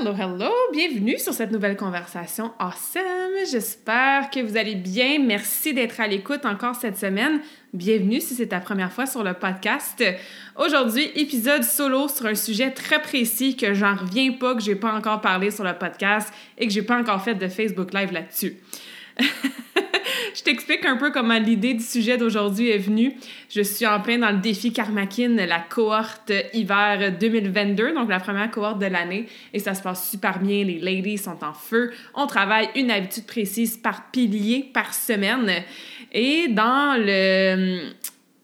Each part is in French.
Hello, hello! Bienvenue sur cette nouvelle conversation awesome! J'espère que vous allez bien. Merci d'être à l'écoute encore cette semaine. Bienvenue si c'est ta première fois sur le podcast. Aujourd'hui, épisode solo sur un sujet très précis que j'en reviens pas, que j'ai pas encore parlé sur le podcast et que j'ai pas encore fait de Facebook Live là-dessus. je t'explique un peu comment l'idée du sujet d'aujourd'hui est venue. Je suis en plein dans le défi Karmakin, la cohorte hiver 2022, donc la première cohorte de l'année, et ça se passe super bien. Les ladies sont en feu. On travaille une habitude précise par pilier par semaine. Et dans le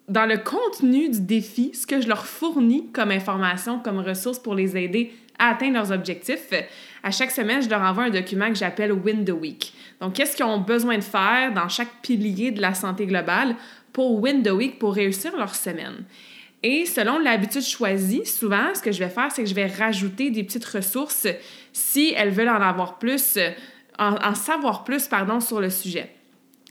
dans le contenu du défi, ce que je leur fournis comme information, comme ressources pour les aider à atteindre leurs objectifs, à chaque semaine, je leur envoie un document que j'appelle Win the Week. Donc, qu'est-ce qu'ils ont besoin de faire dans chaque pilier de la santé globale pour Win the Week, pour réussir leur semaine? Et selon l'habitude choisie, souvent, ce que je vais faire, c'est que je vais rajouter des petites ressources si elles veulent en avoir plus, en, en savoir plus, pardon, sur le sujet.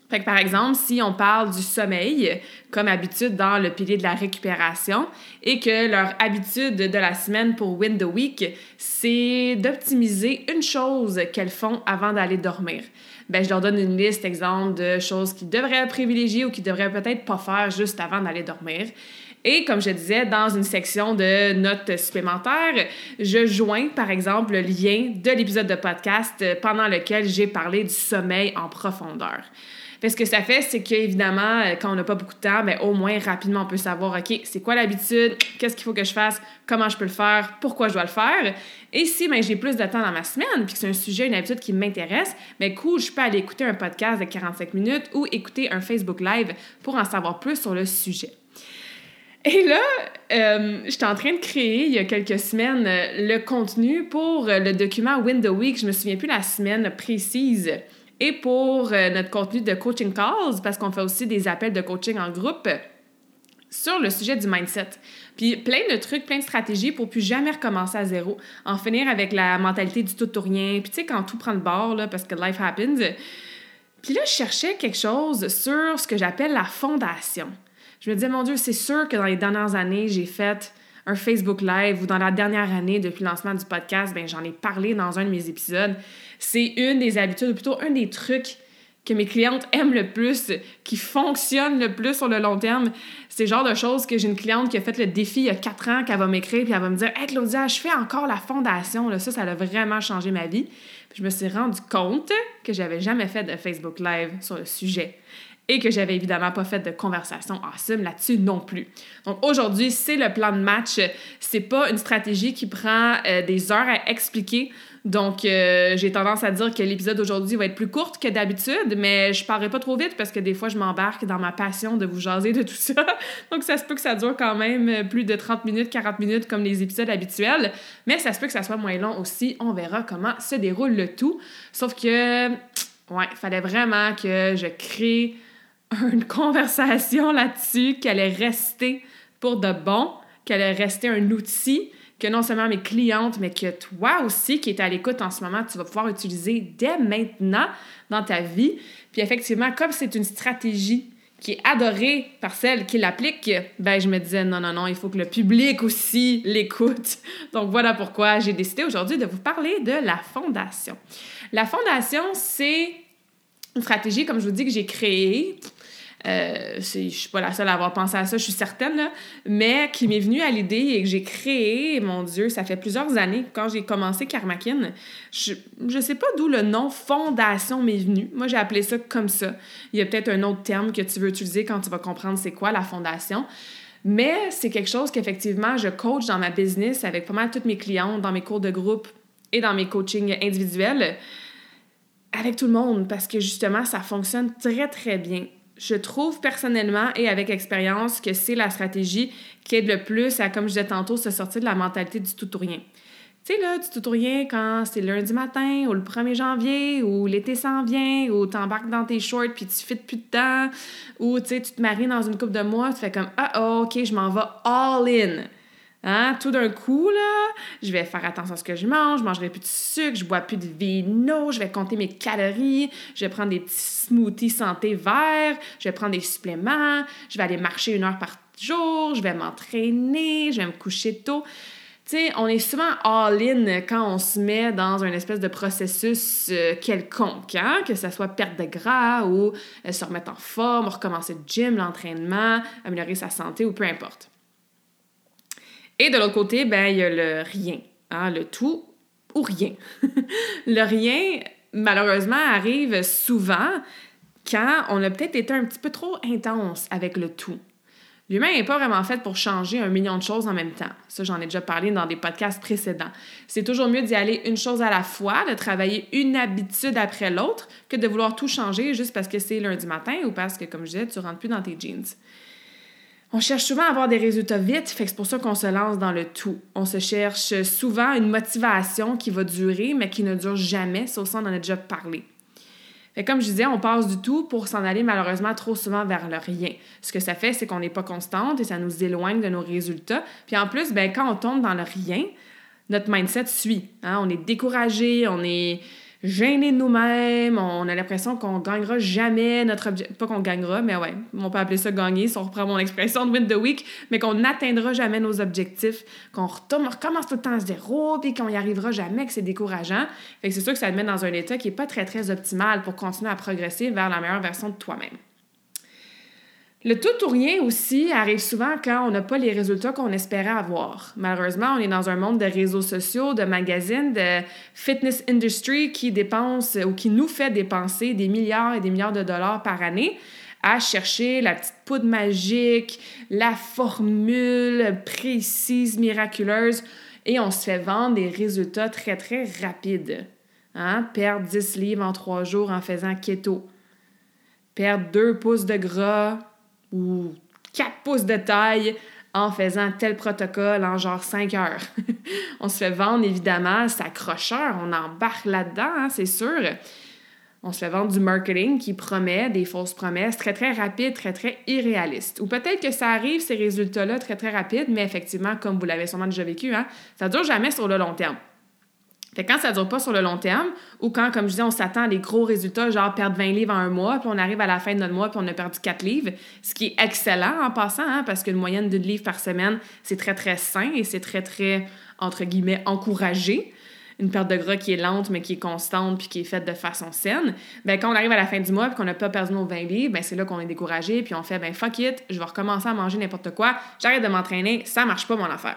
Fait que par exemple, si on parle du sommeil, comme habitude dans le pilier de la récupération, et que leur habitude de la semaine pour Win the Week, c'est d'optimiser une chose qu'elles font avant d'aller dormir. Ben, je leur donne une liste, exemple, de choses qu'ils devraient privilégier ou qu'ils devraient peut-être pas faire juste avant d'aller dormir. Et comme je disais, dans une section de notes supplémentaires, je joins par exemple le lien de l'épisode de podcast pendant lequel j'ai parlé du sommeil en profondeur. Fait ce que ça fait, c'est qu'évidemment, euh, quand on n'a pas beaucoup de temps, mais ben, au moins rapidement, on peut savoir, OK, c'est quoi l'habitude, qu'est-ce qu'il faut que je fasse, comment je peux le faire, pourquoi je dois le faire? Et si ben, j'ai plus de temps dans ma semaine, puis que c'est un sujet, une habitude qui m'intéresse, mais ben, cool, je peux aller écouter un podcast de 45 minutes ou écouter un Facebook Live pour en savoir plus sur le sujet. Et là, euh, j'étais en train de créer il y a quelques semaines le contenu pour le document Win the Week. Je me souviens plus la semaine précise et pour euh, notre contenu de coaching calls, parce qu'on fait aussi des appels de coaching en groupe sur le sujet du mindset. Puis plein de trucs, plein de stratégies pour plus jamais recommencer à zéro, en finir avec la mentalité du tout ou rien. Puis tu sais, quand tout prend le bord, là, parce que life happens. Puis là, je cherchais quelque chose sur ce que j'appelle la fondation. Je me disais, mon Dieu, c'est sûr que dans les dernières années, j'ai fait un Facebook Live ou dans la dernière année depuis le lancement du podcast, ben j'en ai parlé dans un de mes épisodes. C'est une des habitudes, ou plutôt un des trucs que mes clientes aiment le plus, qui fonctionne le plus sur le long terme. C'est le genre de choses que j'ai une cliente qui a fait le défi il y a quatre ans, qu'elle va m'écrire, puis elle va me dire Hey Claudia, je fais encore la fondation. Là. Ça, ça a vraiment changé ma vie. Je me suis rendu compte que j'avais jamais fait de Facebook Live sur le sujet et que j'avais évidemment pas fait de conversation awesome là-dessus non plus. Donc aujourd'hui, c'est le plan de match. C'est pas une stratégie qui prend euh, des heures à expliquer. Donc euh, j'ai tendance à dire que l'épisode d'aujourd'hui va être plus court que d'habitude, mais je parlerai pas trop vite parce que des fois je m'embarque dans ma passion de vous jaser de tout ça. Donc ça se peut que ça dure quand même plus de 30 minutes, 40 minutes comme les épisodes habituels, mais ça se peut que ça soit moins long aussi. On verra comment se déroule le tout. Sauf que ouais, fallait vraiment que je crée une conversation là-dessus, qu'elle est restée pour de bon, qu'elle est restée un outil que non seulement mes clientes, mais que toi aussi qui es à l'écoute en ce moment, tu vas pouvoir utiliser dès maintenant dans ta vie. Puis effectivement, comme c'est une stratégie qui est adorée par celles qui l'appliquent, ben je me disais non, non, non, il faut que le public aussi l'écoute. Donc voilà pourquoi j'ai décidé aujourd'hui de vous parler de la fondation. La fondation, c'est une stratégie, comme je vous dis, que j'ai créée euh, je suis pas la seule à avoir pensé à ça, je suis certaine, là, mais qui m'est venue à l'idée et que j'ai créé, mon Dieu, ça fait plusieurs années, quand j'ai commencé Karmakin, je, je sais pas d'où le nom fondation m'est venu. Moi, j'ai appelé ça comme ça. Il y a peut-être un autre terme que tu veux utiliser quand tu vas comprendre c'est quoi la fondation. Mais c'est quelque chose qu'effectivement, je coach dans ma business avec pas mal toutes mes clientes, dans mes cours de groupe, et dans mes coachings individuels avec tout le monde parce que justement, ça fonctionne très, très bien. Je trouve personnellement et avec expérience que c'est la stratégie qui aide le plus à, comme je disais tantôt, se sortir de la mentalité du tout ou rien. Tu sais, là, du tout ou rien quand c'est lundi matin ou le 1er janvier ou l'été s'en vient ou t'embarques dans tes shorts puis tu fites plus de temps ou tu sais, tu te maries dans une coupe de mois, tu fais comme Ah, oh, ok, je m'en vais all in. Hein? Tout d'un coup, là, je vais faire attention à ce que je mange, je mangerai plus de sucre, je bois plus de vino, je vais compter mes calories, je vais prendre des petits smoothies santé verts, je vais prendre des suppléments, je vais aller marcher une heure par jour, je vais m'entraîner, je vais me coucher tôt. Tu on est souvent all-in quand on se met dans un espèce de processus euh, quelconque, hein? que ce soit perte de gras ou euh, se remettre en forme, recommencer le gym, l'entraînement, améliorer sa santé ou peu importe. Et de l'autre côté, ben, il y a le rien, hein, le tout ou rien. le rien, malheureusement, arrive souvent quand on a peut-être été un petit peu trop intense avec le tout. L'humain n'est pas vraiment fait pour changer un million de choses en même temps. Ça, j'en ai déjà parlé dans des podcasts précédents. C'est toujours mieux d'y aller une chose à la fois, de travailler une habitude après l'autre, que de vouloir tout changer juste parce que c'est lundi matin ou parce que, comme je disais, tu rentres plus dans tes jeans. On cherche souvent à avoir des résultats vite, fait que c'est pour ça qu'on se lance dans le tout. On se cherche souvent une motivation qui va durer, mais qui ne dure jamais, sauf ça, on en a déjà parlé. Fait comme je disais, on passe du tout pour s'en aller malheureusement trop souvent vers le rien. Ce que ça fait, c'est qu'on n'est pas constante et ça nous éloigne de nos résultats. Puis en plus, ben, quand on tombe dans le rien, notre mindset suit. Hein. On est découragé, on est gênés de nous-mêmes, on a l'impression qu'on gagnera jamais notre objectif. Pas qu'on gagnera, mais ouais, on peut appeler ça gagner si on reprend mon expression de win the week, mais qu'on n'atteindra jamais nos objectifs, qu'on recommence tout le temps à zéro, puis qu'on n'y arrivera jamais, que c'est décourageant. Fait que c'est sûr que ça te met dans un état qui n'est pas très, très optimal pour continuer à progresser vers la meilleure version de toi-même. Le tout ou rien aussi arrive souvent quand on n'a pas les résultats qu'on espérait avoir. Malheureusement, on est dans un monde de réseaux sociaux, de magazines, de fitness industry qui dépense ou qui nous fait dépenser des milliards et des milliards de dollars par année à chercher la petite poudre magique, la formule précise, miraculeuse, et on se fait vendre des résultats très, très rapides. Hein? Perdre 10 livres en 3 jours en faisant keto. Perdre 2 pouces de gras ou 4 pouces de taille en faisant tel protocole en genre 5 heures. on se fait vendre évidemment s'accrocheur, on embarque là-dedans, hein, c'est sûr. On se fait vendre du marketing qui promet des fausses promesses très très rapides, très très irréalistes. Ou peut-être que ça arrive ces résultats-là très très rapides, mais effectivement, comme vous l'avez sûrement déjà vécu, hein, ça dure jamais sur le long terme. Fait quand ça dure pas sur le long terme, ou quand, comme je disais, on s'attend à des gros résultats, genre perdre 20 livres en un mois, puis on arrive à la fin de notre mois, puis on a perdu 4 livres, ce qui est excellent en passant, hein, parce qu'une moyenne d'une livre par semaine, c'est très, très sain et c'est très, très, entre guillemets, encouragé. Une perte de gras qui est lente, mais qui est constante, puis qui est faite de façon saine. Bien, quand on arrive à la fin du mois, puis qu'on n'a pas perdu nos 20 livres, bien, c'est là qu'on est découragé, puis on fait, ben fuck it, je vais recommencer à manger n'importe quoi, j'arrête de m'entraîner, ça marche pas mon affaire.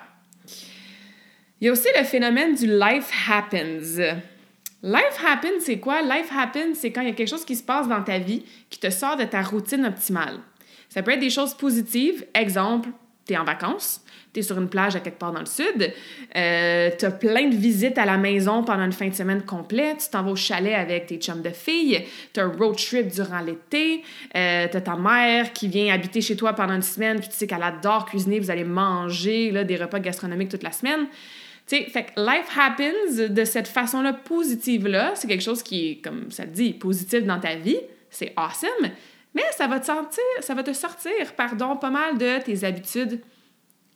Il y a aussi le phénomène du life happens. Life happens, c'est quoi? Life happens, c'est quand il y a quelque chose qui se passe dans ta vie qui te sort de ta routine optimale. Ça peut être des choses positives. Exemple, tu es en vacances, tu es sur une plage à quelque part dans le sud, euh, tu as plein de visites à la maison pendant une fin de semaine complète, tu t'en vas au chalet avec tes chums de filles, tu as un road trip durant l'été, euh, tu as ta mère qui vient habiter chez toi pendant une semaine, puis tu sais qu'elle adore cuisiner, vous allez manger là, des repas gastronomiques toute la semaine. Tu fait que life happens de cette façon-là positive-là, c'est quelque chose qui est, comme ça te dit, positif dans ta vie, c'est awesome, mais ça va te sortir, ça va te sortir, pardon, pas mal de tes habitudes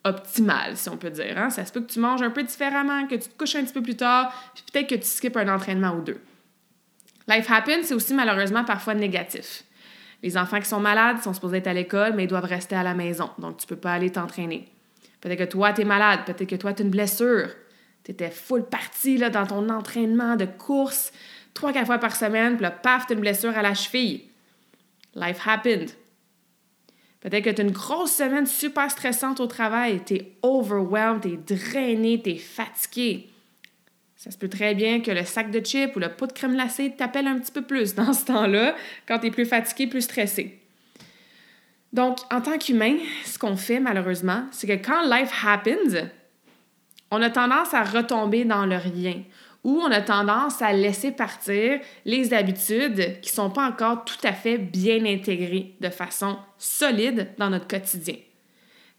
optimales, si on peut dire. Hein? Ça se peut que tu manges un peu différemment, que tu te couches un petit peu plus tard, puis peut-être que tu skippes un entraînement ou deux. Life happens, c'est aussi malheureusement parfois négatif. Les enfants qui sont malades sont supposés être à l'école, mais ils doivent rester à la maison, donc tu peux pas aller t'entraîner. Peut-être que toi, tu es malade, peut-être que toi, tu as une blessure, tu étais full partie là, dans ton entraînement de course trois, quatre fois par semaine, puis là, paf, tu une blessure à la cheville. Life happened. Peut-être que tu as une grosse semaine super stressante au travail, tu es overwhelmed, tu es drainé, tu fatigué. Ça se peut très bien que le sac de chips ou le pot de crème glacée t'appelle un petit peu plus dans ce temps-là, quand tu es plus fatigué, plus stressé. Donc, en tant qu'humain, ce qu'on fait malheureusement, c'est que quand life happens, on a tendance à retomber dans le rien où on a tendance à laisser partir les habitudes qui ne sont pas encore tout à fait bien intégrées de façon solide dans notre quotidien.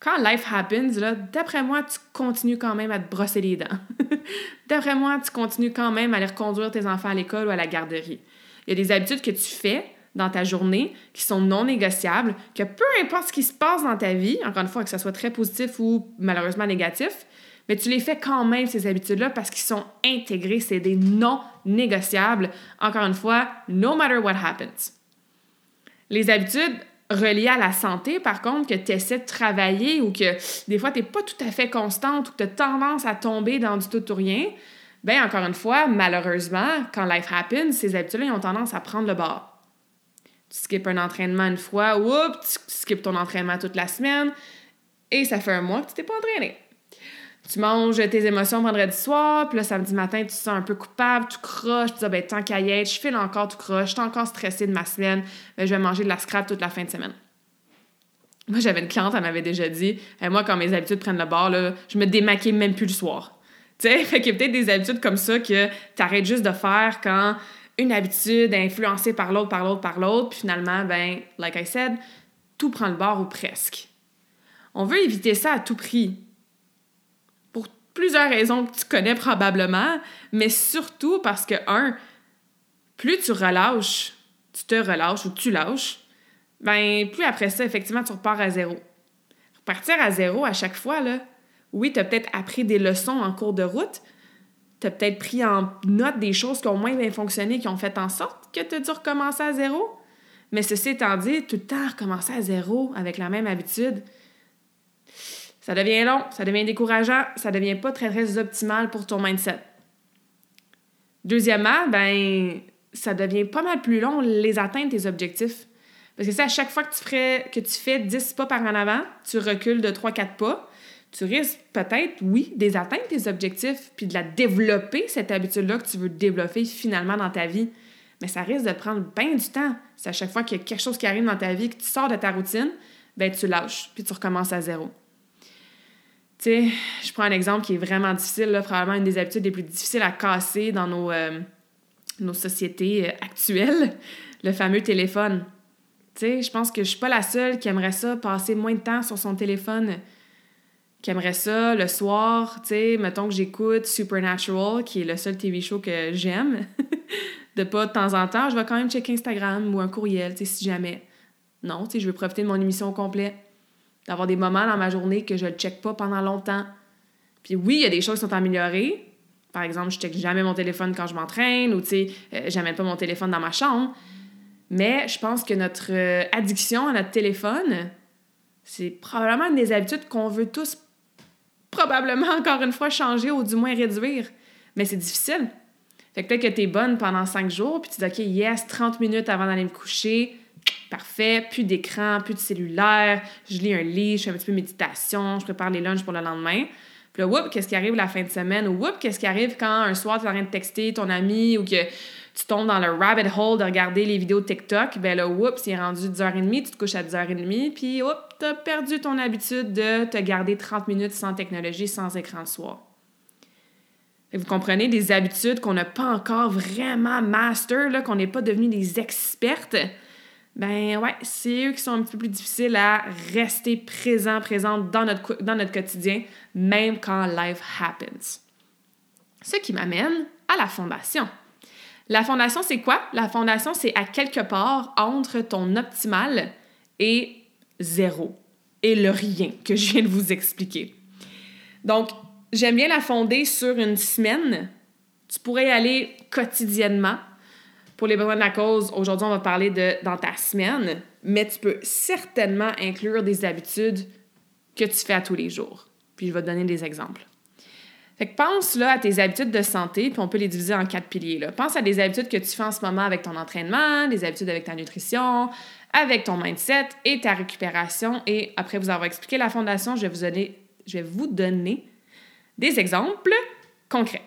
Quand life happens, d'après moi, tu continues quand même à te brosser les dents. d'après moi, tu continues quand même à aller reconduire tes enfants à l'école ou à la garderie. Il y a des habitudes que tu fais dans ta journée qui sont non négociables, que peu importe ce qui se passe dans ta vie, encore une fois, que ce soit très positif ou malheureusement négatif, mais tu les fais quand même, ces habitudes-là, parce qu'ils sont intégrés, c'est des non négociables. Encore une fois, no matter what happens. Les habitudes reliées à la santé, par contre, que tu essaies de travailler ou que des fois, tu n'es pas tout à fait constante ou que tu as tendance à tomber dans du tout ou rien, bien, encore une fois, malheureusement, quand life happens, ces habitudes-là, ont tendance à prendre le bord tu skippes un entraînement une fois, oups, tu skippes ton entraînement toute la semaine, et ça fait un mois que tu t'es pas entraîné. Tu manges tes émotions vendredi soir, puis le samedi matin, tu te sens un peu coupable, tu croches, tu dis, ah, ben, tant qu'à y être, je file encore, tu croches, je suis encore stressée de ma semaine, ben, je vais manger de la scrap toute la fin de semaine. Moi, j'avais une cliente, elle m'avait déjà dit, moi, quand mes habitudes prennent le bord, là, je me démaquille même plus le soir. Tu sais, fait qu'il y a peut-être des habitudes comme ça que tu arrêtes juste de faire quand une habitude influencée par l'autre, par l'autre, par l'autre, puis finalement, ben, like I said, tout prend le bord ou presque. On veut éviter ça à tout prix. Plusieurs raisons que tu connais probablement, mais surtout parce que, un, plus tu relâches, tu te relâches ou tu lâches, ben, plus après ça, effectivement, tu repars à zéro. Repartir à zéro à chaque fois, là, oui, tu as peut-être appris des leçons en cours de route, tu as peut-être pris en note des choses qui ont moins bien fonctionné, qui ont fait en sorte que tu as dû recommencer à zéro. Mais ceci étant dit, tout le temps recommencer à zéro avec la même habitude, ça devient long, ça devient décourageant, ça devient pas très, très optimal pour ton mindset. Deuxièmement, ben, ça devient pas mal plus long les atteindre tes objectifs. Parce que c'est à chaque fois que tu, fais 10 pas par en avant, tu recules de 3-4 pas tu risques peut-être, oui, des tes objectifs, puis de la développer, cette habitude-là que tu veux développer finalement dans ta vie. Mais ça risque de prendre bien du temps. C'est à chaque fois qu'il y a quelque chose qui arrive dans ta vie, que tu sors de ta routine, ben tu lâches, puis tu recommences à zéro. Je prends un exemple qui est vraiment difficile, là, probablement une des habitudes les plus difficiles à casser dans nos, euh, nos sociétés euh, actuelles, le fameux téléphone. Tu sais, je pense que je suis pas la seule qui aimerait ça, passer moins de temps sur son téléphone qui aimerait ça le soir, tu sais, mettons que j'écoute Supernatural, qui est le seul TV show que j'aime, de pas de temps en temps, je vais quand même checker Instagram ou un courriel, tu sais, si jamais. Non, tu sais, je veux profiter de mon émission au complet, d'avoir des moments dans ma journée que je ne check pas pendant longtemps. Puis oui, il y a des choses qui sont améliorées. Par exemple, je check jamais mon téléphone quand je m'entraîne ou, tu sais, euh, j'amène pas mon téléphone dans ma chambre. Mais je pense que notre euh, addiction à notre téléphone, c'est probablement une des habitudes qu'on veut tous probablement encore une fois changer ou du moins réduire. Mais c'est difficile. Fait que peut-être que t'es bonne pendant cinq jours, puis tu dis, OK, yes, 30 minutes avant d'aller me coucher, parfait, plus d'écran, plus de cellulaire, je lis un livre, je fais un petit peu de méditation, je prépare les lunchs pour le lendemain. Puis là, whoop, qu'est-ce qui arrive la fin de semaine? Ou whoop, qu'est-ce qui arrive quand un soir, tu es en train de texter ton ami ou que tu tombes dans le rabbit hole de regarder les vidéos TikTok, ben là, oups, c'est rendu 10h30, tu te couches à 10h30, puis oups, t'as perdu ton habitude de te garder 30 minutes sans technologie, sans écran le soir. vous comprenez, des habitudes qu'on n'a pas encore vraiment master, qu'on n'est pas devenu des expertes, ben ouais, c'est eux qui sont un peu plus difficiles à rester présents, présentes dans notre, dans notre quotidien, même quand life happens. Ce qui m'amène à la fondation. La fondation, c'est quoi? La fondation, c'est à quelque part entre ton optimal et zéro et le rien que je viens de vous expliquer. Donc, j'aime bien la fonder sur une semaine. Tu pourrais y aller quotidiennement. Pour les besoins de la cause, aujourd'hui, on va parler de dans ta semaine, mais tu peux certainement inclure des habitudes que tu fais à tous les jours. Puis je vais te donner des exemples. Fait que pense là à tes habitudes de santé, puis on peut les diviser en quatre piliers. Là. Pense à des habitudes que tu fais en ce moment avec ton entraînement, des habitudes avec ta nutrition, avec ton mindset et ta récupération. Et après vous avoir expliqué la fondation, je vais vous donner, je vais vous donner des exemples concrets.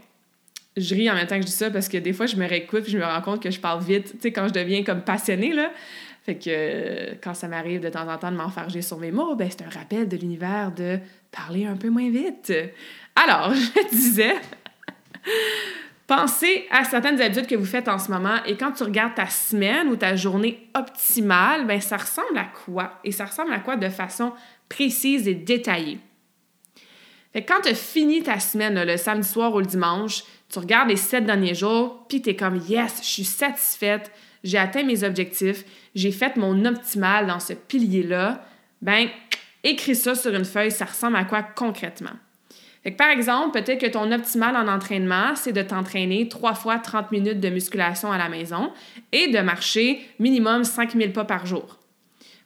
Je ris en même temps que je dis ça parce que des fois, je me réécoute et je me rends compte que je parle vite, tu sais, quand je deviens comme passionnée, là. Fait que euh, quand ça m'arrive de temps en temps de m'enfarger sur mes mots, ben c'est un rappel de l'univers de parler un peu moins vite. Alors, je disais, Pensez à certaines habitudes que vous faites en ce moment et quand tu regardes ta semaine ou ta journée optimale, ben ça ressemble à quoi? Et ça ressemble à quoi de façon précise et détaillée? Fait que quand tu as fini ta semaine le samedi soir ou le dimanche, tu regardes les sept derniers jours, puis tu comme Yes, je suis satisfaite, j'ai atteint mes objectifs, j'ai fait mon optimal dans ce pilier-là. Ben, écris ça sur une feuille, ça ressemble à quoi concrètement? par exemple, peut-être que ton optimal en entraînement, c'est de t'entraîner trois fois 30 minutes de musculation à la maison et de marcher minimum 5000 pas par jour.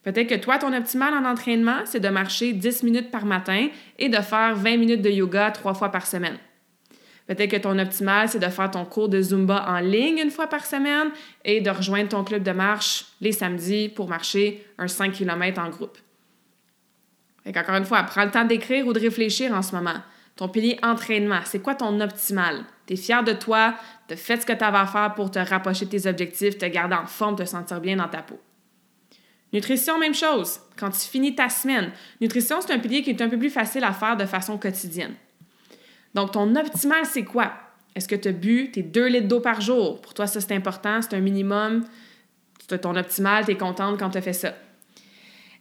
Peut-être que toi, ton optimal en entraînement, c'est de marcher 10 minutes par matin et de faire 20 minutes de yoga trois fois par semaine. Peut-être que ton optimal, c'est de faire ton cours de Zumba en ligne une fois par semaine et de rejoindre ton club de marche les samedis pour marcher un 5 km en groupe. Encore une fois, prends le temps d'écrire ou de réfléchir en ce moment. Ton pilier entraînement, c'est quoi ton optimal? Tu es fier de toi, tu as fait ce que tu avais à faire pour te rapprocher de tes objectifs, te garder en forme, te sentir bien dans ta peau. Nutrition, même chose. Quand tu finis ta semaine, nutrition, c'est un pilier qui est un peu plus facile à faire de façon quotidienne. Donc, ton optimal, c'est quoi? Est-ce que tu as bu tes 2 litres d'eau par jour? Pour toi, ça, c'est important, c'est un minimum. Ton optimal, tu es contente quand tu as fait ça.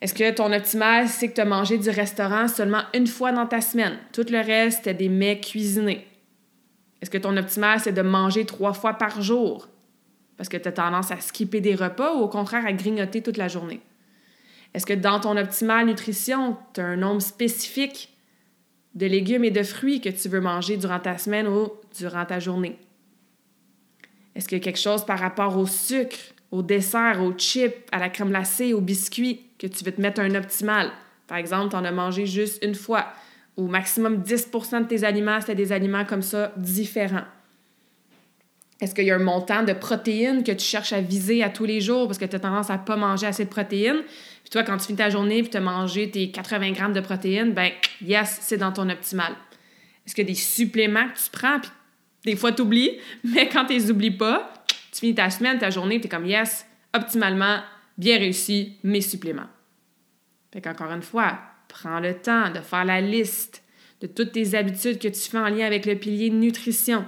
Est-ce que ton optimal, c'est que tu as mangé du restaurant seulement une fois dans ta semaine? Tout le reste, c'est des mets cuisinés. Est-ce que ton optimal, c'est de manger trois fois par jour? Parce que tu as tendance à skipper des repas ou au contraire à grignoter toute la journée? Est-ce que dans ton optimal nutrition, tu as un nombre spécifique de légumes et de fruits que tu veux manger durant ta semaine ou durant ta journée? Est-ce qu'il y a quelque chose par rapport au sucre, au dessert, aux chips, à la crème glacée, aux biscuits que tu veux te mettre un optimal? Par exemple, tu en as mangé juste une fois. Ou maximum 10 de tes aliments, c'est des aliments comme ça différents. Est-ce qu'il y a un montant de protéines que tu cherches à viser à tous les jours parce que tu as tendance à pas manger assez de protéines? Puis toi, quand tu finis ta journée et tu as mangé tes 80 grammes de protéines, ben yes, c'est dans ton optimal. Est-ce a des suppléments que tu prends? Puis des fois, tu oublies, mais quand tu les oublies pas, tu finis ta semaine, ta journée, tu es comme yes, optimalement, bien réussi, mes suppléments. Fait qu'encore une fois, prends le temps de faire la liste de toutes tes habitudes que tu fais en lien avec le pilier nutrition.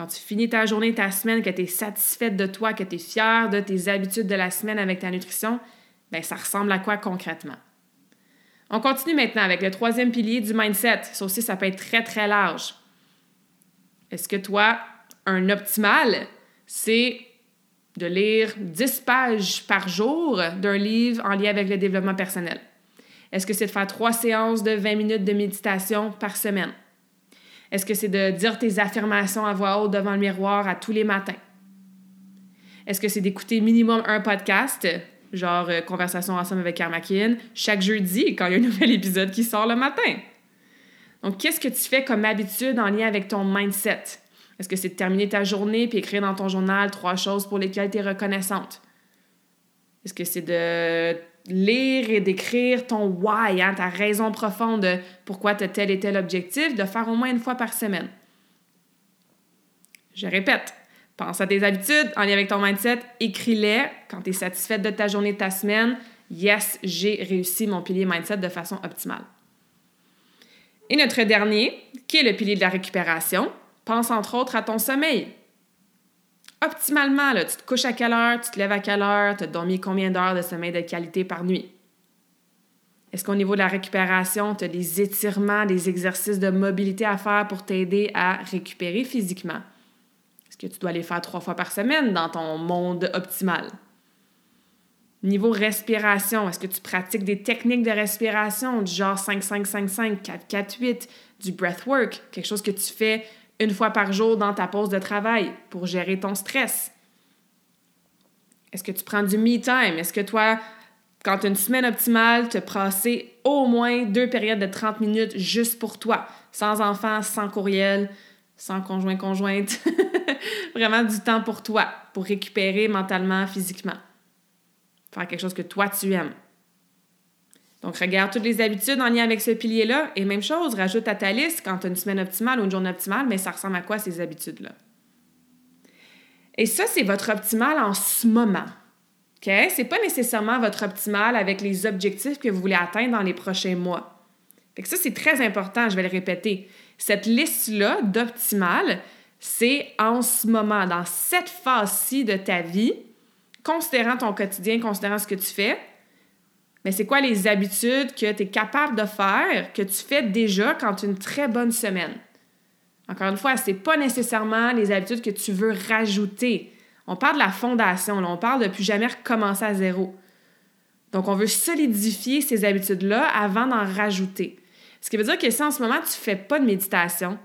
Quand tu finis ta journée, ta semaine, que tu es satisfaite de toi, que tu es fière de tes habitudes de la semaine avec ta nutrition, bien, ça ressemble à quoi concrètement? On continue maintenant avec le troisième pilier du mindset. Ça aussi, ça peut être très, très large. Est-ce que toi, un optimal, c'est de lire 10 pages par jour d'un livre en lien avec le développement personnel? Est-ce que c'est de faire trois séances de 20 minutes de méditation par semaine? Est-ce que c'est de dire tes affirmations à voix haute devant le miroir à tous les matins? Est-ce que c'est d'écouter minimum un podcast, genre euh, Conversation ensemble avec Karmakin, chaque jeudi quand il y a un nouvel épisode qui sort le matin? Donc, qu'est-ce que tu fais comme habitude en lien avec ton mindset? Est-ce que c'est de terminer ta journée puis écrire dans ton journal trois choses pour lesquelles tu es reconnaissante? Est-ce que c'est de lire et d'écrire ton why, hein, ta raison profonde de pourquoi tu as tel et tel objectif, de faire au moins une fois par semaine? Je répète, pense à tes habitudes en lien avec ton mindset, écris-les quand tu es satisfaite de ta journée, de ta semaine. Yes, j'ai réussi mon pilier mindset de façon optimale. Et notre dernier, qui est le pilier de la récupération, Pense entre autres à ton sommeil. Optimalement, tu te couches à quelle heure, tu te lèves à quelle heure, tu as dormi combien d'heures de sommeil de qualité par nuit? Est-ce qu'au niveau de la récupération, tu as des étirements, des exercices de mobilité à faire pour t'aider à récupérer physiquement? Est-ce que tu dois les faire trois fois par semaine dans ton monde optimal? Niveau respiration, est-ce que tu pratiques des techniques de respiration du genre 5-5-5-5, 4-4-8, du breathwork, quelque chose que tu fais une fois par jour dans ta pause de travail pour gérer ton stress? Est-ce que tu prends du me time? Est-ce que toi, quand tu as une semaine optimale, te passer au moins deux périodes de 30 minutes juste pour toi, sans enfants, sans courriel, sans conjoint-conjointe? Vraiment du temps pour toi, pour récupérer mentalement, physiquement. Faire quelque chose que toi, tu aimes. Donc, regarde toutes les habitudes en lien avec ce pilier-là. Et même chose, rajoute à ta liste quand tu as une semaine optimale ou une journée optimale, mais ça ressemble à quoi ces habitudes-là? Et ça, c'est votre optimal en ce moment. OK? C'est pas nécessairement votre optimal avec les objectifs que vous voulez atteindre dans les prochains mois. Fait que ça, c'est très important, je vais le répéter. Cette liste-là d'optimal, c'est en ce moment, dans cette phase-ci de ta vie, considérant ton quotidien, considérant ce que tu fais, mais c'est quoi les habitudes que tu es capable de faire, que tu fais déjà quand tu as une très bonne semaine? Encore une fois, ce n'est pas nécessairement les habitudes que tu veux rajouter. On parle de la fondation, on parle de plus jamais recommencer à zéro. Donc, on veut solidifier ces habitudes-là avant d'en rajouter. Ce qui veut dire que si en ce moment, tu ne fais pas de méditation,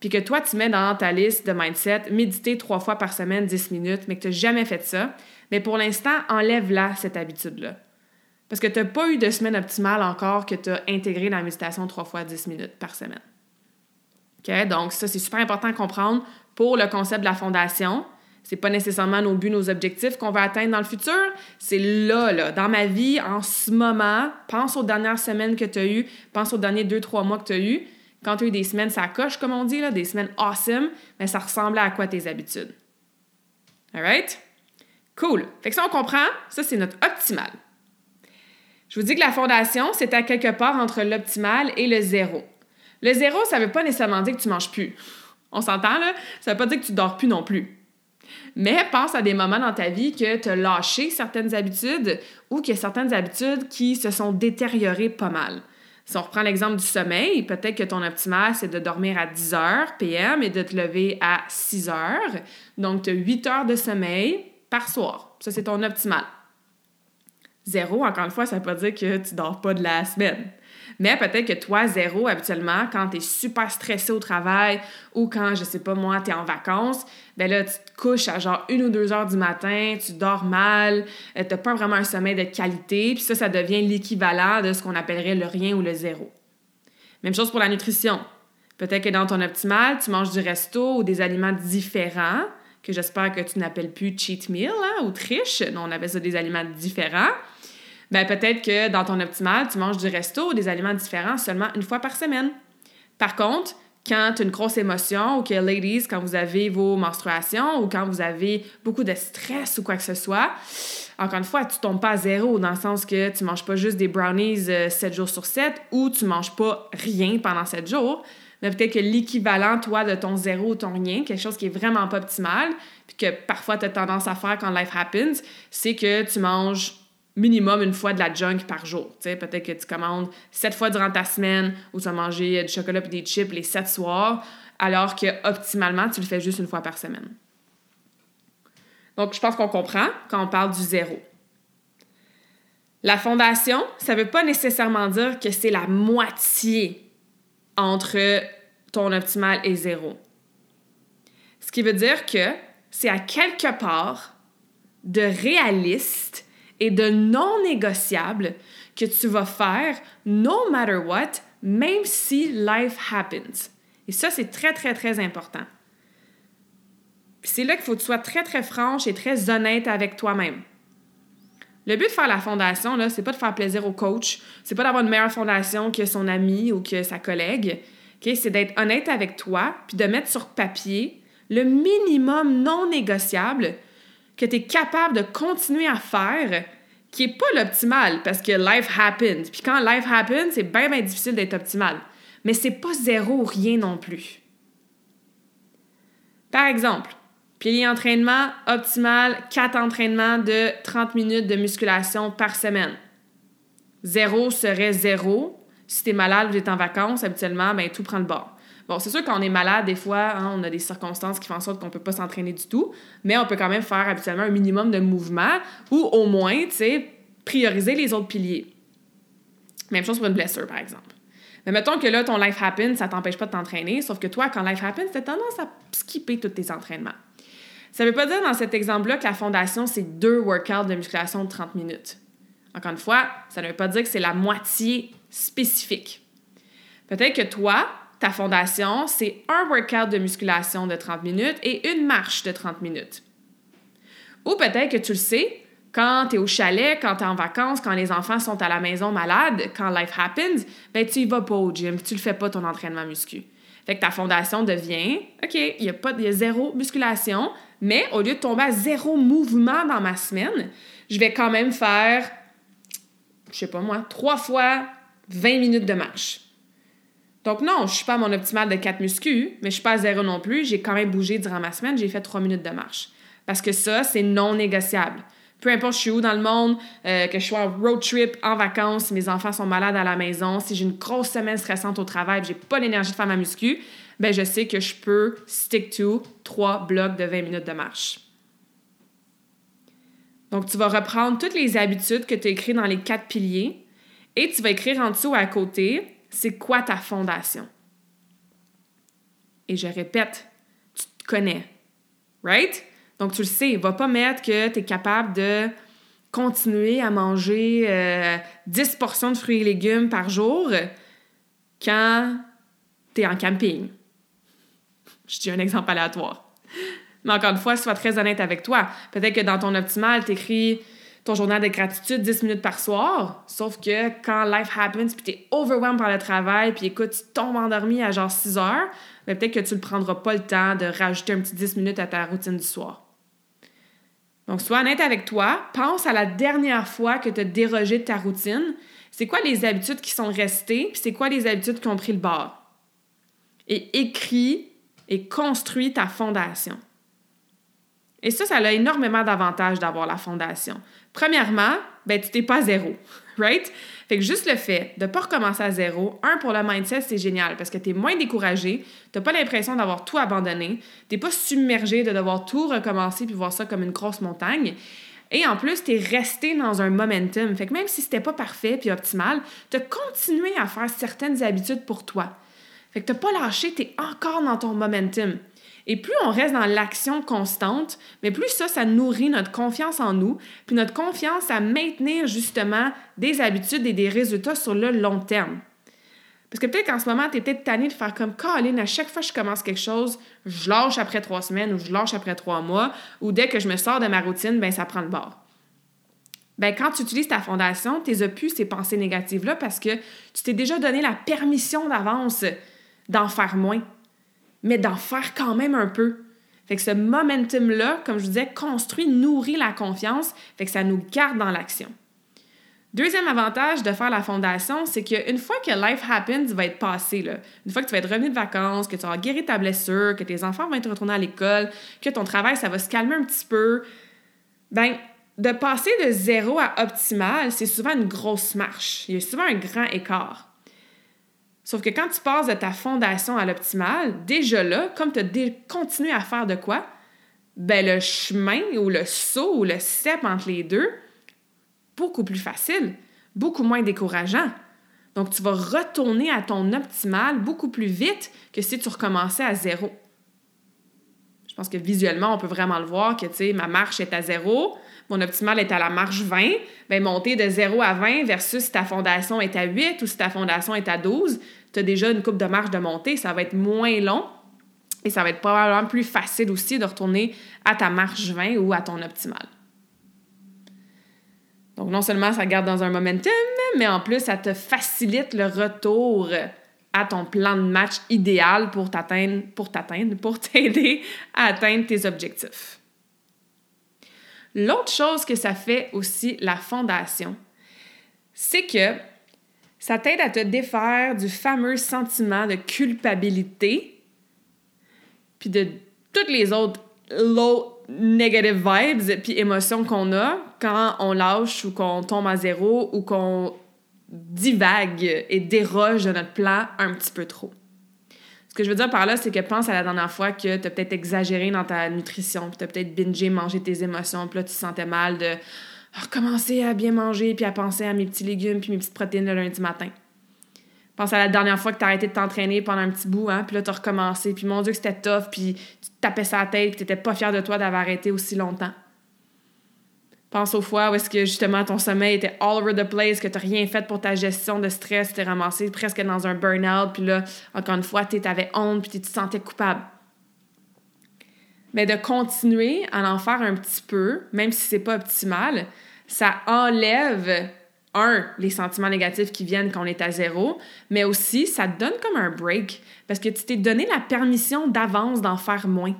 puis que toi, tu mets dans ta liste de mindset méditer trois fois par semaine, 10 minutes, mais que tu n'as jamais fait ça, mais pour l'instant, enlève-la, cette habitude-là. Parce que tu n'as pas eu de semaine optimale encore que tu as intégré la méditation trois fois 10 minutes par semaine. OK? Donc, ça, c'est super important à comprendre pour le concept de la fondation. C'est pas nécessairement nos buts, nos objectifs qu'on va atteindre dans le futur. C'est là, là, dans ma vie, en ce moment. Pense aux dernières semaines que tu as eues. Pense aux derniers deux, trois mois que tu as eues. Quand tu as eu des semaines, ça coche, comme on dit, là, des semaines awesome, mais ça ressemblait à quoi tes habitudes? All right? Cool. Fait que ça, on comprend. Ça, c'est notre optimal. Je vous dis que la fondation, c'est à quelque part entre l'optimal et le zéro. Le zéro, ça ne veut pas nécessairement dire que tu manges plus. On s'entend, là? Ça ne veut pas dire que tu dors plus non plus. Mais pense à des moments dans ta vie que tu as lâché certaines habitudes ou qu'il y a certaines habitudes qui se sont détériorées pas mal. Si on reprend l'exemple du sommeil, peut-être que ton optimal, c'est de dormir à 10 heures PM et de te lever à 6 heures. Donc, tu as 8 heures de sommeil par soir. Ça, c'est ton optimal. Zéro, encore une fois, ça ne veut pas dire que tu dors pas de la semaine. Mais peut-être que toi, zéro, habituellement, quand tu es super stressé au travail ou quand, je sais pas moi, tu es en vacances, ben là, tu te couches à genre une ou deux heures du matin, tu dors mal, euh, tu n'as pas vraiment un sommeil de qualité, puis ça, ça devient l'équivalent de ce qu'on appellerait le rien ou le zéro. Même chose pour la nutrition. Peut-être que dans ton optimal, tu manges du resto ou des aliments différents, que j'espère que tu n'appelles plus cheat meal hein, ou triche. Non, on appelle ça des aliments différents ben peut-être que dans ton optimal, tu manges du resto ou des aliments différents seulement une fois par semaine. Par contre, quand tu as une grosse émotion ou que, ladies, quand vous avez vos menstruations ou quand vous avez beaucoup de stress ou quoi que ce soit, encore une fois, tu tombes pas à zéro dans le sens que tu manges pas juste des brownies 7 euh, jours sur 7 ou tu manges pas rien pendant 7 jours. Mais peut-être que l'équivalent, toi, de ton zéro ou ton rien, quelque chose qui est vraiment pas optimal, puis que parfois tu as tendance à faire quand life happens, c'est que tu manges minimum une fois de la junk par jour. Peut-être que tu commandes sept fois durant ta semaine ou tu vas manger du chocolat et des chips les sept soirs, alors que optimalement, tu le fais juste une fois par semaine. Donc, je pense qu'on comprend quand on parle du zéro. La fondation, ça ne veut pas nécessairement dire que c'est la moitié entre ton optimal et zéro. Ce qui veut dire que c'est à quelque part de réaliste et de non négociable que tu vas faire no matter what, même si life happens. Et ça, c'est très, très, très important. C'est là qu'il faut que tu sois très, très franche et très honnête avec toi-même. Le but de faire la fondation, là, c'est pas de faire plaisir au coach, c'est pas d'avoir une meilleure fondation que son ami ou que sa collègue. C'est d'être honnête avec toi, puis de mettre sur papier le minimum non négociable que tu es capable de continuer à faire qui n'est pas l'optimal parce que life happens. Puis quand life happens, c'est bien, bien difficile d'être optimal. Mais c'est pas zéro ou rien non plus. Par exemple, pilier entraînement optimal, 4 entraînements de 30 minutes de musculation par semaine. Zéro serait zéro. Si tu es malade ou tu es en vacances, habituellement, ben, tout prend le bord. Bon, c'est sûr qu'on est malade, des fois, hein, on a des circonstances qui font en sorte qu'on ne peut pas s'entraîner du tout, mais on peut quand même faire habituellement un minimum de mouvement ou au moins, tu sais, prioriser les autres piliers. Même chose pour une blessure, par exemple. Mais mettons que là, ton life happens, ça t'empêche pas de t'entraîner, sauf que toi, quand life happens, tu as tendance à skipper tous tes entraînements. Ça veut pas dire dans cet exemple-là que la fondation, c'est deux workouts de musculation de 30 minutes. Encore une fois, ça ne veut pas dire que c'est la moitié spécifique. Peut-être que toi, ta fondation, c'est un workout de musculation de 30 minutes et une marche de 30 minutes. Ou peut-être que tu le sais, quand tu es au chalet, quand tu es en vacances, quand les enfants sont à la maison malades, quand life happens, ben tu y vas pas au gym, tu le fais pas ton entraînement muscu. Fait que ta fondation devient, OK, il y a pas y zéro musculation, mais au lieu de tomber à zéro mouvement dans ma semaine, je vais quand même faire je sais pas moi, trois fois 20 minutes de marche. Donc non, je suis pas mon optimal de 4 muscu, mais je suis pas à zéro non plus. J'ai quand même bougé durant ma semaine, j'ai fait 3 minutes de marche. Parce que ça, c'est non négociable. Peu importe je suis où dans le monde, euh, que je sois en road trip, en vacances, mes enfants sont malades à la maison, si j'ai une grosse semaine stressante au travail, j'ai pas l'énergie de faire ma muscu, ben je sais que je peux stick to 3 blocs de 20 minutes de marche. Donc, tu vas reprendre toutes les habitudes que tu as écrites dans les quatre piliers et tu vas écrire en dessous à côté, c'est quoi ta fondation? Et je répète, tu te connais. Right? Donc, tu le sais, va pas mettre que tu es capable de continuer à manger 10 euh, portions de fruits et légumes par jour quand tu es en camping. Je dis un exemple aléatoire. Mais encore une fois, sois très honnête avec toi. Peut-être que dans ton optimal, tu écris ton journal de gratitude 10 minutes par soir, sauf que quand life happens, puis tu es overwhelmed par le travail, puis écoute, tu tombes endormi à genre 6 heures, mais peut-être que tu ne prendras pas le temps de rajouter un petit 10 minutes à ta routine du soir. Donc, sois honnête avec toi. Pense à la dernière fois que tu as dérogé de ta routine. C'est quoi les habitudes qui sont restées, puis c'est quoi les habitudes qui ont pris le bord? Et écris et construis ta fondation. Et ça, ça a énormément d'avantages d'avoir la fondation. Premièrement, ben, tu t'es pas à zéro, right? Fait que juste le fait de ne pas recommencer à zéro, un, pour le mindset, c'est génial parce que tu es moins découragé, tu n'as pas l'impression d'avoir tout abandonné, tu pas submergé de devoir tout recommencer puis voir ça comme une grosse montagne. Et en plus, tu es resté dans un momentum. Fait que même si c'était pas parfait puis optimal, tu as continué à faire certaines habitudes pour toi. Fait que tu n'as pas lâché, tu es encore dans ton momentum. Et plus on reste dans l'action constante, mais plus ça, ça nourrit notre confiance en nous, puis notre confiance à maintenir justement des habitudes et des résultats sur le long terme. Parce que peut-être qu'en ce moment, tu es peut-être de faire comme Colin, à chaque fois que je commence quelque chose, je lâche après trois semaines ou je lâche après trois mois, ou dès que je me sors de ma routine, ben ça prend le bord. Ben, quand tu utilises ta fondation, tu n'as plus ces pensées négatives-là parce que tu t'es déjà donné la permission d'avance d'en faire moins mais d'en faire quand même un peu. Fait que ce momentum-là, comme je vous disais, construit, nourrit la confiance, fait que ça nous garde dans l'action. Deuxième avantage de faire la fondation, c'est qu'une fois que life happens va être passé, là, une fois que tu vas être revenu de vacances, que tu auras guéri ta blessure, que tes enfants vont être retournés à l'école, que ton travail, ça va se calmer un petit peu, ben de passer de zéro à optimal, c'est souvent une grosse marche. Il y a souvent un grand écart. Sauf que quand tu passes de ta fondation à l'optimal, déjà là, comme tu as continué à faire de quoi, ben le chemin ou le saut ou le step entre les deux, beaucoup plus facile, beaucoup moins décourageant. Donc, tu vas retourner à ton optimal beaucoup plus vite que si tu recommençais à zéro. Je pense que visuellement, on peut vraiment le voir que, tu sais, ma marche est à zéro, mon optimal est à la marche 20, bien, monter de 0 à 20 versus si ta fondation est à 8 ou si ta fondation est à 12, tu as déjà une coupe de marche de montée, ça va être moins long et ça va être probablement plus facile aussi de retourner à ta marche 20 ou à ton optimal. Donc, non seulement ça garde dans un momentum, mais en plus, ça te facilite le retour à ton plan de match idéal pour t'atteindre, pour t'atteindre, pour t'aider à atteindre tes objectifs. L'autre chose que ça fait aussi la fondation, c'est que ça t'aide à te défaire du fameux sentiment de culpabilité, puis de toutes les autres low negative vibes puis émotions qu'on a quand on lâche ou qu'on tombe à zéro ou qu'on divague et déroge de notre plan un petit peu trop. Que je veux dire par là, c'est que pense à la dernière fois que tu as peut-être exagéré dans ta nutrition, puis tu as peut-être bingé, mangé tes émotions, puis là tu te sentais mal de recommencer à bien manger, puis à penser à mes petits légumes, puis mes petites protéines le lundi matin. Pense à la dernière fois que tu as arrêté de t'entraîner pendant un petit bout, hein, puis là, tu as recommencé, puis mon Dieu, que c'était tough, puis tu tapais sa tête, puis tu n'étais pas fier de toi d'avoir arrêté aussi longtemps. Pense aux fois où est-ce que justement ton sommeil était all over the place, que tu n'as rien fait pour ta gestion de stress, tu ramassé presque dans un burn-out, puis là, encore une fois, tu avais honte, puis tu te sentais coupable mais de continuer à en faire un petit peu, même si c'est pas optimal, ça enlève un, les sentiments négatifs qui viennent quand on est à zéro, mais aussi ça te donne comme un break parce que tu t'es donné la permission d'avance d'en faire moins.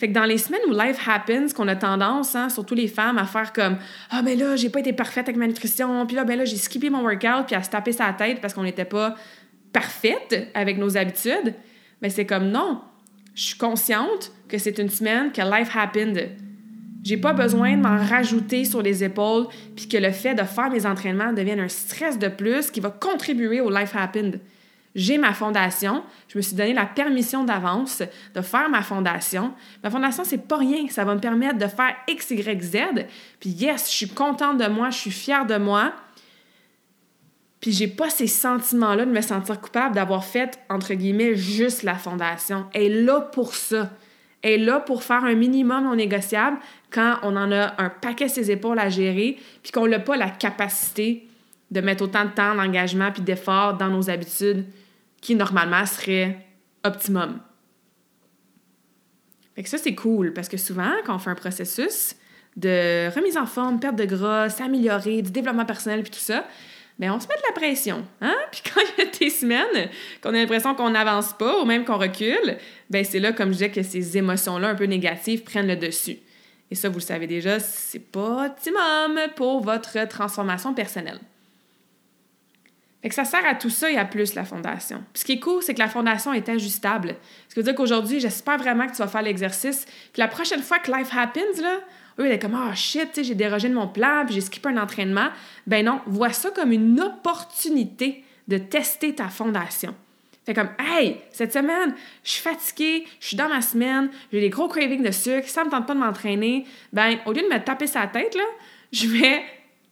Fait que dans les semaines où life happens, qu'on a tendance, hein, surtout les femmes, à faire comme Ah, ben là, j'ai pas été parfaite avec ma nutrition, puis là, ben là, j'ai skippé mon workout, puis à se taper sa tête parce qu'on n'était pas parfaite avec nos habitudes, mais c'est comme non. Je suis consciente que c'est une semaine que life happened. J'ai pas besoin de m'en rajouter sur les épaules, puis que le fait de faire mes entraînements devienne un stress de plus qui va contribuer au life happened. J'ai ma fondation, je me suis donné la permission d'avance de faire ma fondation. Ma fondation, c'est pas rien, ça va me permettre de faire X, Y, Z. Puis yes, je suis contente de moi, je suis fière de moi. Puis j'ai pas ces sentiments-là de me sentir coupable d'avoir fait, entre guillemets, juste la fondation. Elle est là pour ça. Elle est là pour faire un minimum non négociable quand on en a un paquet ses épaules à gérer, puis qu'on n'a pas la capacité de mettre autant de temps, d'engagement puis d'effort dans nos habitudes qui normalement seraient optimum. Fait ça, c'est cool parce que souvent, quand on fait un processus de remise en forme, perte de gras, s'améliorer, du développement personnel puis tout ça, bien, on se met de la pression. Hein? Puis quand il y a des semaines qu'on a l'impression qu'on n'avance pas ou même qu'on recule, bien, c'est là, comme je disais, que ces émotions-là un peu négatives prennent le dessus. Et ça, vous le savez déjà, c'est pas optimum pour votre transformation personnelle. Fait que ça sert à tout ça et à plus la fondation. Puis ce qui est cool, c'est que la fondation est ajustable. Ce qui veut dire qu'aujourd'hui, j'espère vraiment que tu vas faire l'exercice. Puis la prochaine fois que life happens, là, eux, ils est comme, oh shit, j'ai dérogé de mon plan, puis j'ai skippé un entraînement. Ben non, vois ça comme une opportunité de tester ta fondation. Fait comme, hey, cette semaine, je suis fatiguée, je suis dans ma semaine, j'ai des gros cravings de sucre, ça me tente pas de m'entraîner. Ben, au lieu de me taper sa tête, je vais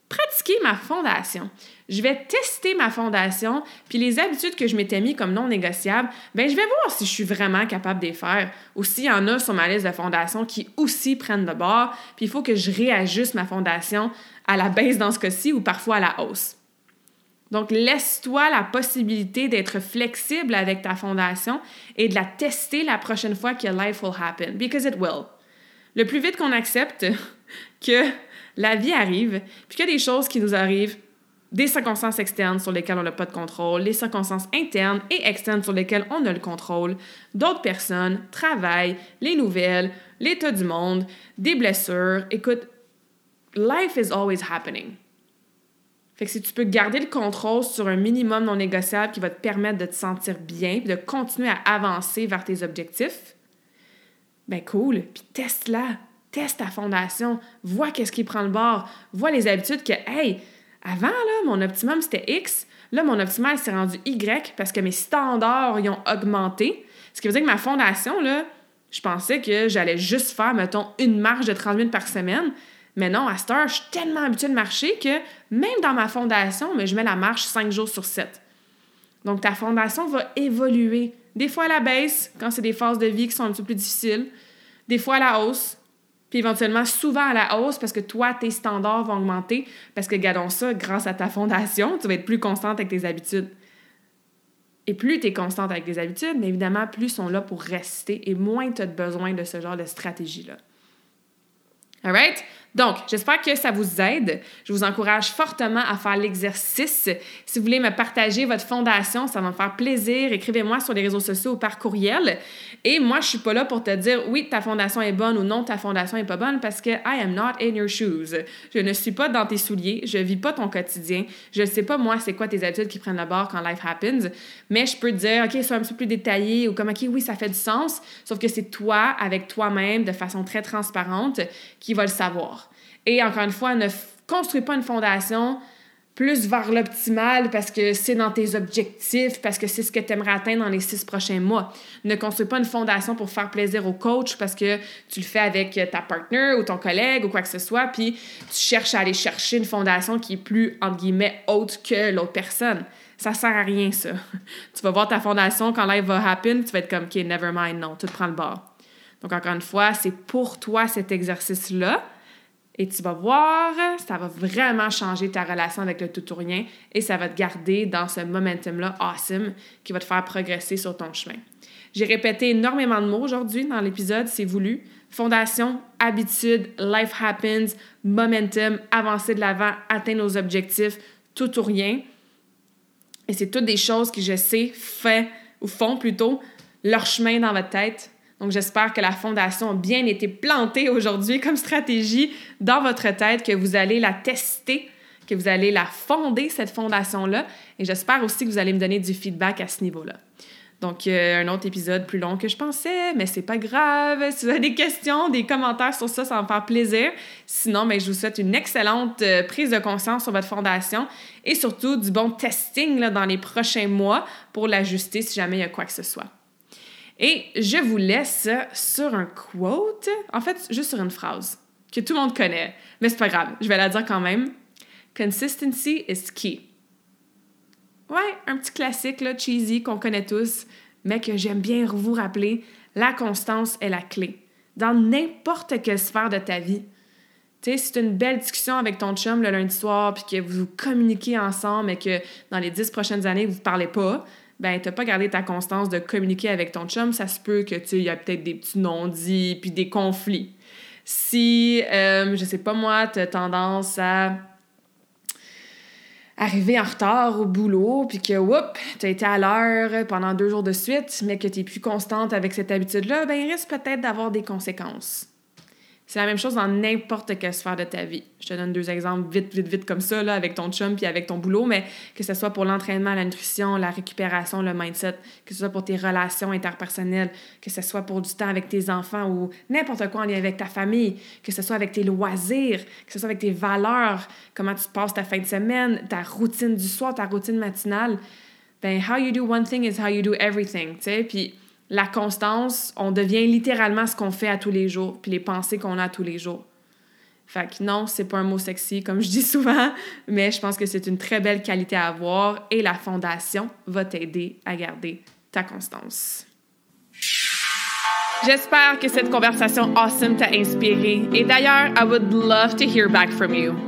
pratiquer ma fondation. Je vais tester ma fondation, puis les habitudes que je m'étais mis comme non négociables, ben je vais voir si je suis vraiment capable de les faire ou s'il y en a sur ma liste de fondation qui aussi prennent de bord, puis il faut que je réajuste ma fondation à la baisse dans ce cas-ci ou parfois à la hausse. Donc, laisse-toi la possibilité d'être flexible avec ta fondation et de la tester la prochaine fois que life will happen, because it will. Le plus vite qu'on accepte que la vie arrive, puis qu'il y a des choses qui nous arrivent, des circonstances externes sur lesquelles on n'a pas de contrôle, les circonstances internes et externes sur lesquelles on a le contrôle, d'autres personnes, travail, les nouvelles, l'état du monde, des blessures. Écoute, life is always happening. Fait que si tu peux garder le contrôle sur un minimum non négociable qui va te permettre de te sentir bien, puis de continuer à avancer vers tes objectifs, ben cool, puis teste-la, teste ta fondation, vois qu'est-ce qui prend le bord, vois les habitudes que, hey, avant, là, mon optimum, c'était X. Là, mon optimum s'est rendu Y parce que mes standards y ont augmenté. Ce qui veut dire que ma fondation, là, je pensais que j'allais juste faire, mettons, une marche de 30 minutes par semaine. Mais non, à cette heure, je suis tellement habituée de marcher que même dans ma fondation, mais je mets la marche 5 jours sur 7. Donc, ta fondation va évoluer. Des fois à la baisse, quand c'est des phases de vie qui sont un peu plus difficiles. Des fois à la hausse, puis éventuellement, souvent à la hausse parce que toi, tes standards vont augmenter. Parce que, gardons ça, grâce à ta fondation, tu vas être plus constante avec tes habitudes. Et plus tu es constante avec tes habitudes, mais évidemment, plus sont là pour rester et moins tu as besoin de ce genre de stratégie-là. All right? Donc, j'espère que ça vous aide. Je vous encourage fortement à faire l'exercice. Si vous voulez me partager votre fondation, ça va me faire plaisir. Écrivez-moi sur les réseaux sociaux ou par courriel. Et moi, je suis pas là pour te dire oui, ta fondation est bonne ou non, ta fondation est pas bonne parce que I am not in your shoes. Je ne suis pas dans tes souliers, je vis pas ton quotidien. Je sais pas moi c'est quoi tes habitudes qui prennent la barre quand life happens, mais je peux te dire OK, sois un petit peu plus détaillé ou comme OK, oui, ça fait du sens, sauf que c'est toi avec toi-même de façon très transparente qui va le savoir. Et encore une fois, ne construis pas une fondation plus vers l'optimal parce que c'est dans tes objectifs, parce que c'est ce que tu aimerais atteindre dans les six prochains mois. Ne construis pas une fondation pour faire plaisir au coach parce que tu le fais avec ta partenaire ou ton collègue ou quoi que ce soit, puis tu cherches à aller chercher une fondation qui est plus, entre guillemets, haute que l'autre personne. Ça sert à rien, ça. tu vas voir ta fondation quand live va happen, tu vas être comme, OK, never mind, non, tout prend le bord. Donc, encore une fois, c'est pour toi cet exercice-là et tu vas voir, ça va vraiment changer ta relation avec le tout ou rien et ça va te garder dans ce momentum-là awesome qui va te faire progresser sur ton chemin. J'ai répété énormément de mots aujourd'hui dans l'épisode, c'est voulu. Fondation, habitude, life happens, momentum, avancer de l'avant, atteindre nos objectifs, tout ou rien. Et c'est toutes des choses que je sais fait ou font plutôt leur chemin dans votre tête donc, j'espère que la fondation a bien été plantée aujourd'hui comme stratégie dans votre tête, que vous allez la tester, que vous allez la fonder, cette fondation-là, et j'espère aussi que vous allez me donner du feedback à ce niveau-là. Donc, euh, un autre épisode plus long que je pensais, mais c'est pas grave. Si vous avez des questions, des commentaires sur ça, ça va me faire plaisir. Sinon, ben, je vous souhaite une excellente euh, prise de conscience sur votre fondation et surtout du bon testing là, dans les prochains mois pour l'ajuster si jamais il y a quoi que ce soit. Et je vous laisse sur un quote, en fait, juste sur une phrase que tout le monde connaît, mais c'est pas grave, je vais la dire quand même. Consistency is key. Ouais, un petit classique, là, cheesy, qu'on connaît tous, mais que j'aime bien vous rappeler. La constance est la clé. Dans n'importe quelle sphère de ta vie. Tu sais, si tu une belle discussion avec ton chum le lundi soir, puis que vous communiquez ensemble, mais que dans les dix prochaines années, vous ne parlez pas, ben t'as pas gardé ta constance de communiquer avec ton chum, ça se peut que tu y a peut-être des petits non-dits puis des conflits. Si euh, je sais pas moi, tu as tendance à arriver en retard au boulot, puis que, whoop, tu as été à l'heure pendant deux jours de suite, mais que tu es plus constante avec cette habitude-là, ben il risque peut-être d'avoir des conséquences. C'est la même chose dans n'importe quelle sphère de ta vie. Je te donne deux exemples vite, vite, vite comme ça, là, avec ton chum puis avec ton boulot, mais que ce soit pour l'entraînement, la nutrition, la récupération, le mindset, que ce soit pour tes relations interpersonnelles, que ce soit pour du temps avec tes enfants ou n'importe quoi en lien avec ta famille, que ce soit avec tes loisirs, que ce soit avec tes valeurs, comment tu passes ta fin de semaine, ta routine du soir, ta routine matinale. Ben, how you do one thing is how you do everything, tu sais, puis la constance, on devient littéralement ce qu'on fait à tous les jours, puis les pensées qu'on a tous les jours. Fait que non, c'est pas un mot sexy, comme je dis souvent, mais je pense que c'est une très belle qualité à avoir et la fondation va t'aider à garder ta constance. J'espère que cette conversation awesome t'a inspiré. Et d'ailleurs, I would love to hear back from you.